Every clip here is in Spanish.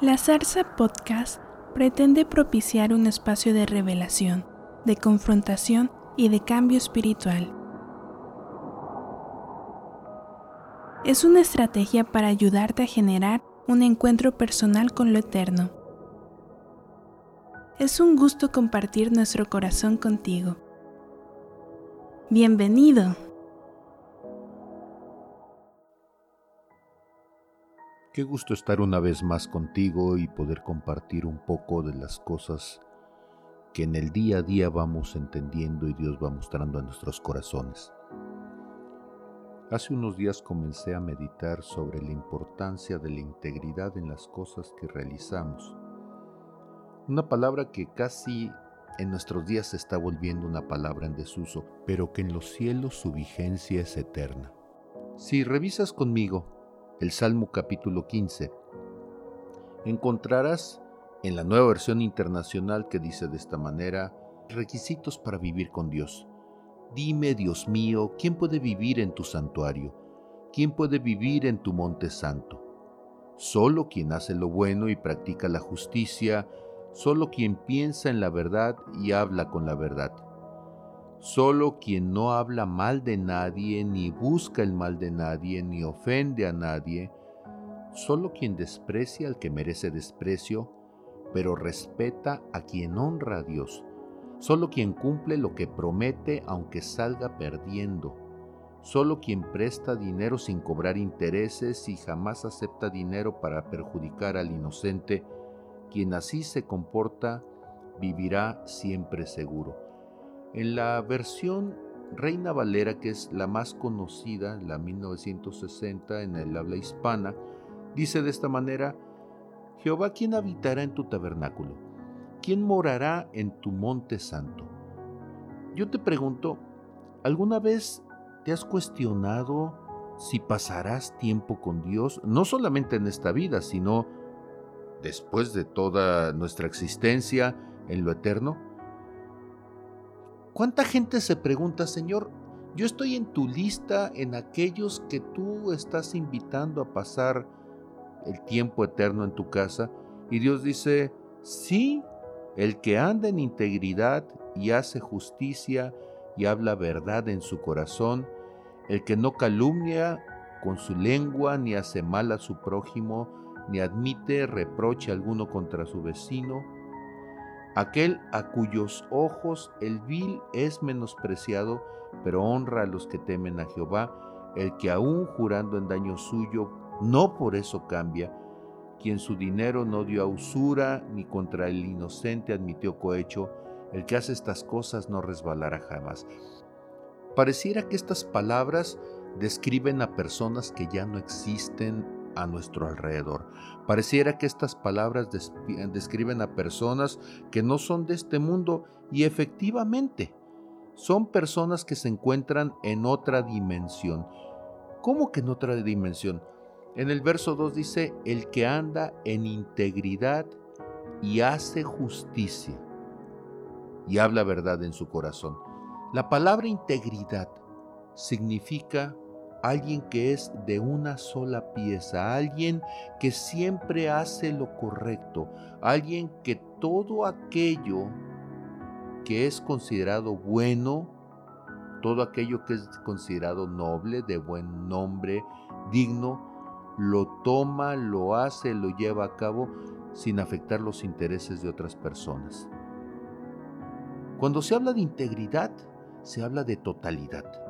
La Zarza Podcast pretende propiciar un espacio de revelación, de confrontación y de cambio espiritual. Es una estrategia para ayudarte a generar un encuentro personal con lo eterno. Es un gusto compartir nuestro corazón contigo. Bienvenido. Qué gusto estar una vez más contigo y poder compartir un poco de las cosas que en el día a día vamos entendiendo y Dios va mostrando a nuestros corazones. Hace unos días comencé a meditar sobre la importancia de la integridad en las cosas que realizamos. Una palabra que casi en nuestros días se está volviendo una palabra en desuso, pero que en los cielos su vigencia es eterna. Si revisas conmigo el Salmo capítulo 15, encontrarás en la nueva versión internacional que dice de esta manera, requisitos para vivir con Dios. Dime, Dios mío, ¿quién puede vivir en tu santuario? ¿Quién puede vivir en tu monte santo? Solo quien hace lo bueno y practica la justicia, solo quien piensa en la verdad y habla con la verdad. Solo quien no habla mal de nadie, ni busca el mal de nadie, ni ofende a nadie, solo quien desprecia al que merece desprecio, pero respeta a quien honra a Dios, solo quien cumple lo que promete aunque salga perdiendo, solo quien presta dinero sin cobrar intereses y jamás acepta dinero para perjudicar al inocente, quien así se comporta, vivirá siempre seguro. En la versión Reina Valera, que es la más conocida, la 1960 en el habla hispana, dice de esta manera, Jehová, ¿quién habitará en tu tabernáculo? ¿Quién morará en tu monte santo? Yo te pregunto, ¿alguna vez te has cuestionado si pasarás tiempo con Dios, no solamente en esta vida, sino después de toda nuestra existencia en lo eterno? ¿Cuánta gente se pregunta, Señor, yo estoy en tu lista, en aquellos que tú estás invitando a pasar el tiempo eterno en tu casa? Y Dios dice, sí, el que anda en integridad y hace justicia y habla verdad en su corazón, el que no calumnia con su lengua, ni hace mal a su prójimo, ni admite reproche alguno contra su vecino, aquel a cuyos ojos el vil es menospreciado, pero honra a los que temen a Jehová, el que aún jurando en daño suyo, no por eso cambia, quien su dinero no dio a usura, ni contra el inocente admitió cohecho, el que hace estas cosas no resbalará jamás. Pareciera que estas palabras describen a personas que ya no existen a nuestro alrededor. Pareciera que estas palabras describen a personas que no son de este mundo y efectivamente son personas que se encuentran en otra dimensión. ¿Cómo que en otra dimensión? En el verso 2 dice, el que anda en integridad y hace justicia y habla verdad en su corazón. La palabra integridad significa alguien que es de una sola pieza, alguien que siempre hace lo correcto, alguien que todo aquello que es considerado bueno, todo aquello que es considerado noble, de buen nombre, digno, lo toma, lo hace, lo lleva a cabo sin afectar los intereses de otras personas. Cuando se habla de integridad, se habla de totalidad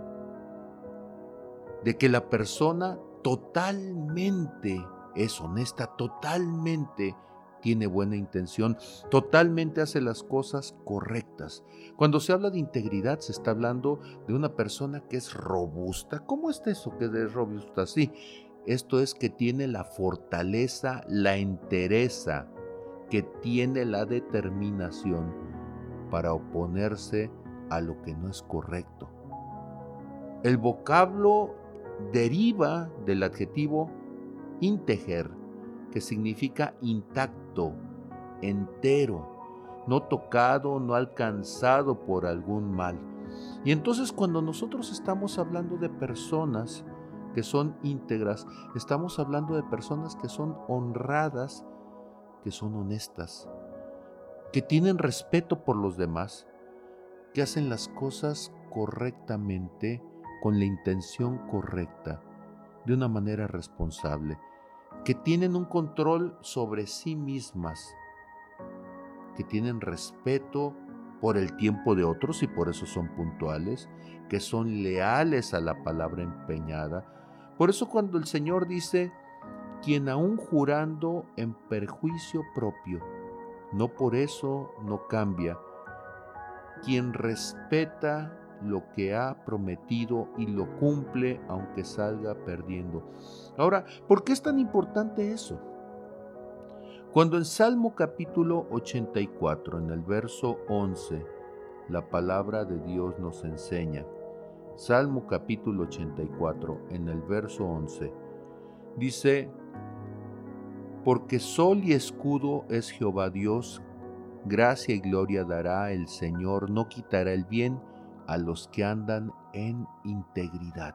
de que la persona totalmente es honesta, totalmente tiene buena intención, totalmente hace las cosas correctas. Cuando se habla de integridad se está hablando de una persona que es robusta. ¿Cómo es eso que es robusta? Sí, esto es que tiene la fortaleza, la entereza, que tiene la determinación para oponerse a lo que no es correcto. El vocablo deriva del adjetivo integer, que significa intacto, entero, no tocado, no alcanzado por algún mal. Y entonces cuando nosotros estamos hablando de personas que son íntegras, estamos hablando de personas que son honradas que son honestas, que tienen respeto por los demás, que hacen las cosas correctamente, con la intención correcta, de una manera responsable, que tienen un control sobre sí mismas, que tienen respeto por el tiempo de otros y por eso son puntuales, que son leales a la palabra empeñada. Por eso cuando el Señor dice, quien aún jurando en perjuicio propio, no por eso no cambia, quien respeta lo que ha prometido y lo cumple aunque salga perdiendo. Ahora, ¿por qué es tan importante eso? Cuando en Salmo capítulo 84, en el verso 11, la palabra de Dios nos enseña, Salmo capítulo 84, en el verso 11, dice, porque sol y escudo es Jehová Dios, gracia y gloria dará el Señor, no quitará el bien a los que andan en integridad.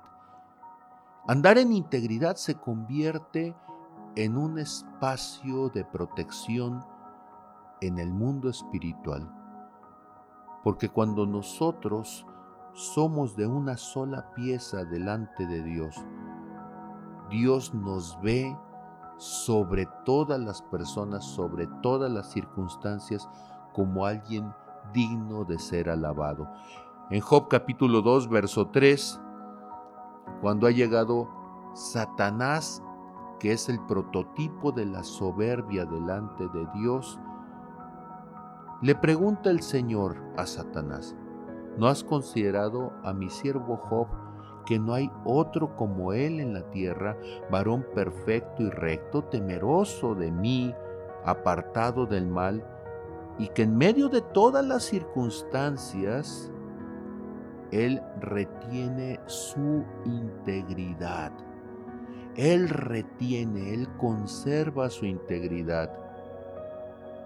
Andar en integridad se convierte en un espacio de protección en el mundo espiritual. Porque cuando nosotros somos de una sola pieza delante de Dios, Dios nos ve sobre todas las personas, sobre todas las circunstancias, como alguien digno de ser alabado. En Job capítulo 2, verso 3, cuando ha llegado Satanás, que es el prototipo de la soberbia delante de Dios, le pregunta el Señor a Satanás, ¿no has considerado a mi siervo Job que no hay otro como él en la tierra, varón perfecto y recto, temeroso de mí, apartado del mal, y que en medio de todas las circunstancias él retiene su integridad. Él retiene, Él conserva su integridad.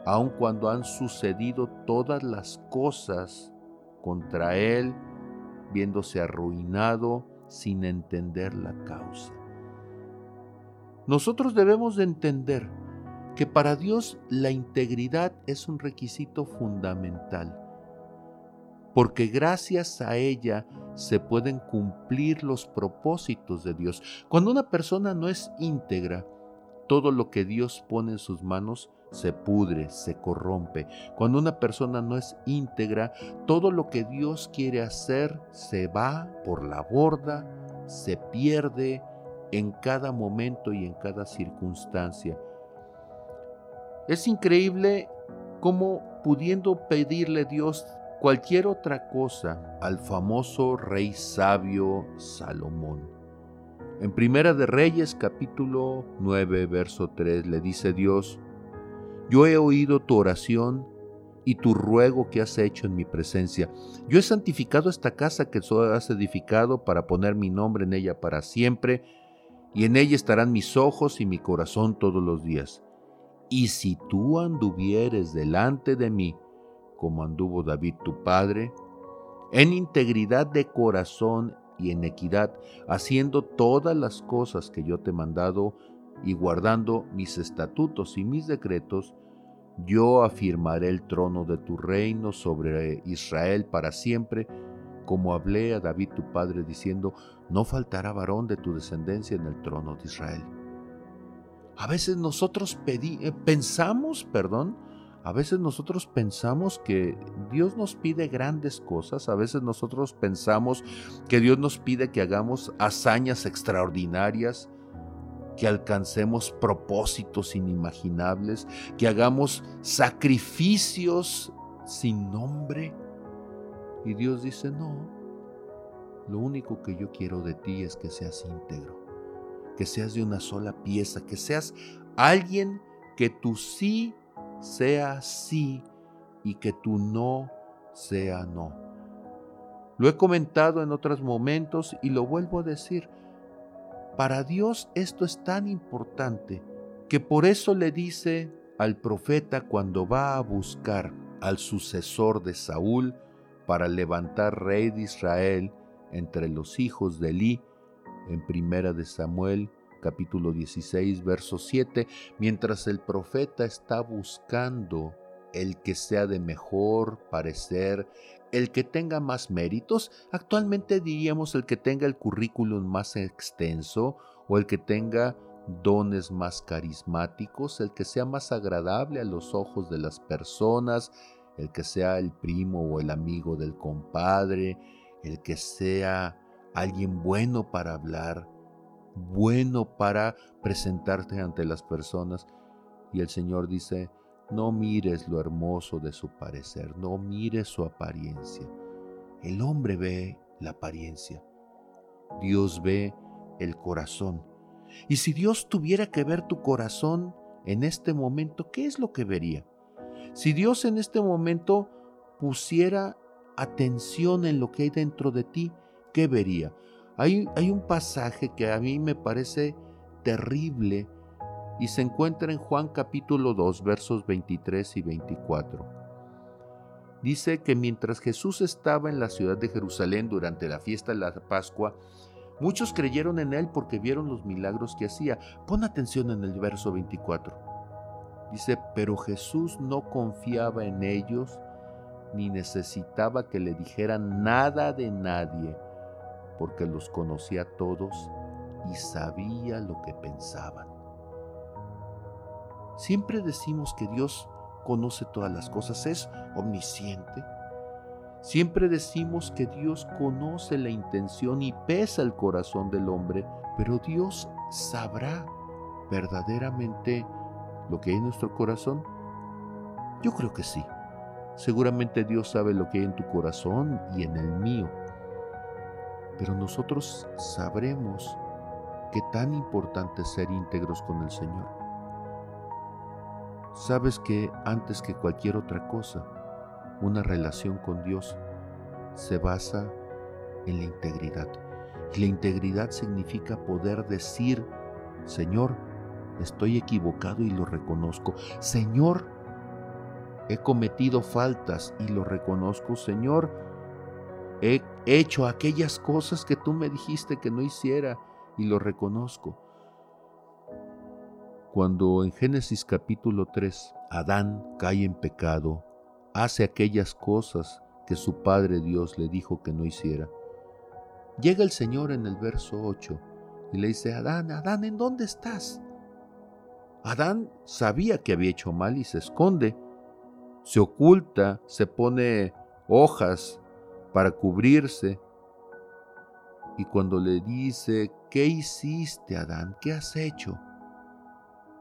Aun cuando han sucedido todas las cosas contra Él, viéndose arruinado sin entender la causa. Nosotros debemos de entender que para Dios la integridad es un requisito fundamental porque gracias a ella se pueden cumplir los propósitos de Dios. Cuando una persona no es íntegra, todo lo que Dios pone en sus manos se pudre, se corrompe. Cuando una persona no es íntegra, todo lo que Dios quiere hacer se va por la borda, se pierde en cada momento y en cada circunstancia. Es increíble cómo pudiendo pedirle Dios cualquier otra cosa al famoso rey sabio Salomón. En Primera de Reyes capítulo 9 verso 3 le dice Dios, yo he oído tu oración y tu ruego que has hecho en mi presencia. Yo he santificado esta casa que has edificado para poner mi nombre en ella para siempre, y en ella estarán mis ojos y mi corazón todos los días. Y si tú anduvieres delante de mí como anduvo David tu padre, en integridad de corazón y en equidad, haciendo todas las cosas que yo te he mandado y guardando mis estatutos y mis decretos, yo afirmaré el trono de tu reino sobre Israel para siempre, como hablé a David tu padre diciendo, no faltará varón de tu descendencia en el trono de Israel. A veces nosotros eh, pensamos, perdón, a veces nosotros pensamos que Dios nos pide grandes cosas, a veces nosotros pensamos que Dios nos pide que hagamos hazañas extraordinarias, que alcancemos propósitos inimaginables, que hagamos sacrificios sin nombre. Y Dios dice, no, lo único que yo quiero de ti es que seas íntegro, que seas de una sola pieza, que seas alguien que tú sí sea sí y que tu no sea no. Lo he comentado en otros momentos y lo vuelvo a decir. Para Dios esto es tan importante que por eso le dice al profeta cuando va a buscar al sucesor de Saúl para levantar rey de Israel entre los hijos de Elí, en primera de Samuel capítulo 16, verso 7, mientras el profeta está buscando el que sea de mejor parecer, el que tenga más méritos, actualmente diríamos el que tenga el currículum más extenso o el que tenga dones más carismáticos, el que sea más agradable a los ojos de las personas, el que sea el primo o el amigo del compadre, el que sea alguien bueno para hablar, bueno para presentarte ante las personas. Y el Señor dice, no mires lo hermoso de su parecer, no mires su apariencia. El hombre ve la apariencia, Dios ve el corazón. Y si Dios tuviera que ver tu corazón en este momento, ¿qué es lo que vería? Si Dios en este momento pusiera atención en lo que hay dentro de ti, ¿qué vería? Hay, un pasaje que a mí me parece terrible y se encuentra en Juan capítulo 2 versos 23 y 24. Dice que mientras Jesús estaba en la ciudad de Jerusalén durante la fiesta de la Pascua, muchos creyeron en él porque vieron los milagros que hacía. Pon atención en el verso 24. Dice, pero Jesús no confiaba en ellos ni necesitaba que le dijeran nada de nadie, porque los conocía a todos y sabía lo que pensaban. Siempre decimos que Dios conoce todas las cosas, es omnisciente. Siempre decimos que Dios conoce la intención y pesa el corazón del hombre, pero Dios sabrá verdaderamente lo que hay en nuestro corazón. Yo creo que sí. Seguramente Dios sabe lo que hay en tu corazón y en el mío. Pero nosotros sabremos qué tan importante es ser íntegros con el Señor sabes que antes que cualquier otra cosa, una relación con Dios se basa en la integridad. Y la integridad significa poder decir, Señor, estoy equivocado y lo reconozco. Señor, he cometido faltas y lo reconozco. Señor, he hecho aquellas cosas que tú me dijiste que no hiciera y lo reconozco. Cuando en Génesis capítulo 3 Adán cae en pecado, hace aquellas cosas que su Padre Dios le dijo que no hiciera. Llega el Señor en el verso 8 y le dice, Adán, Adán, ¿en dónde estás? Adán sabía que había hecho mal y se esconde, se oculta, se pone hojas para cubrirse. Y cuando le dice, ¿qué hiciste, Adán? ¿Qué has hecho?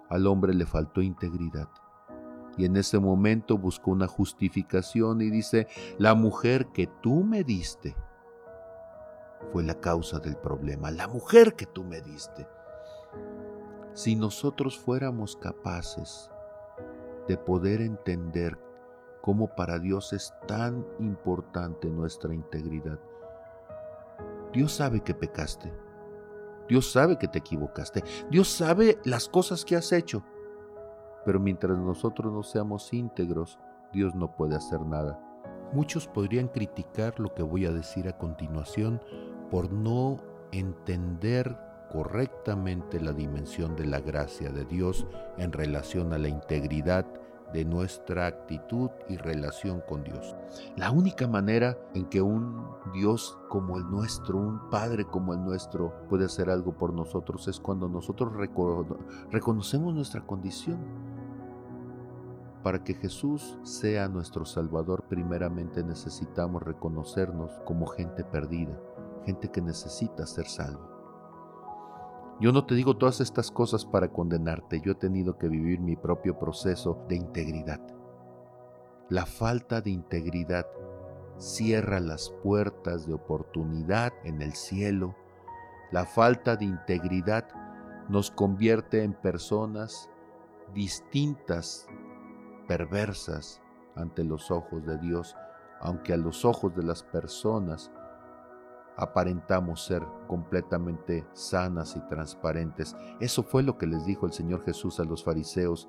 Al hombre le faltó integridad. Y en ese momento buscó una justificación y dice, la mujer que tú me diste fue la causa del problema, la mujer que tú me diste. Si nosotros fuéramos capaces de poder entender cómo para Dios es tan importante nuestra integridad, Dios sabe que pecaste, Dios sabe que te equivocaste. Dios sabe las cosas que has hecho. Pero mientras nosotros no seamos íntegros, Dios no puede hacer nada. Muchos podrían criticar lo que voy a decir a continuación por no entender correctamente la dimensión de la gracia de Dios en relación a la integridad de nuestra actitud y relación con Dios. La única manera en que un Dios como el nuestro, un Padre como el nuestro, puede hacer algo por nosotros es cuando nosotros reconocemos nuestra condición. Para que Jesús sea nuestro Salvador, primeramente necesitamos reconocernos como gente perdida, gente que necesita ser salvo. Yo no te digo todas estas cosas para condenarte, yo he tenido que vivir mi propio proceso de integridad. La falta de integridad cierra las puertas de oportunidad en el cielo. La falta de integridad nos convierte en personas distintas, perversas ante los ojos de Dios, aunque a los ojos de las personas aparentamos ser completamente sanas y transparentes. Eso fue lo que les dijo el Señor Jesús a los fariseos,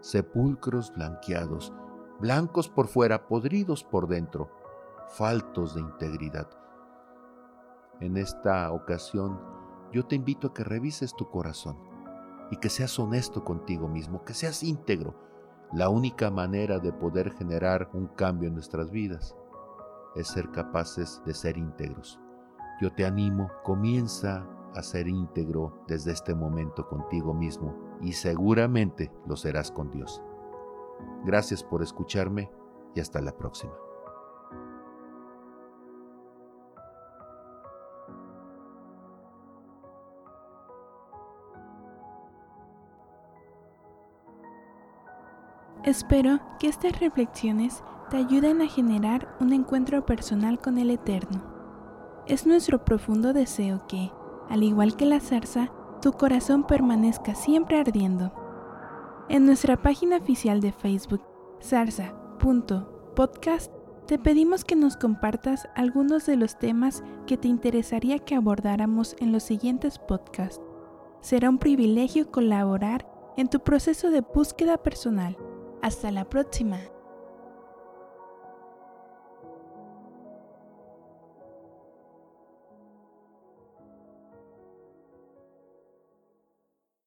sepulcros blanqueados, blancos por fuera, podridos por dentro, faltos de integridad. En esta ocasión yo te invito a que revises tu corazón y que seas honesto contigo mismo, que seas íntegro. La única manera de poder generar un cambio en nuestras vidas es ser capaces de ser íntegros. Yo te animo, comienza a ser íntegro desde este momento contigo mismo y seguramente lo serás con Dios. Gracias por escucharme y hasta la próxima. Espero que estas reflexiones te ayuden a generar un encuentro personal con el Eterno. Es nuestro profundo deseo que, al igual que la zarza, tu corazón permanezca siempre ardiendo. En nuestra página oficial de Facebook, zarza.podcast, te pedimos que nos compartas algunos de los temas que te interesaría que abordáramos en los siguientes podcasts. Será un privilegio colaborar en tu proceso de búsqueda personal. Hasta la próxima.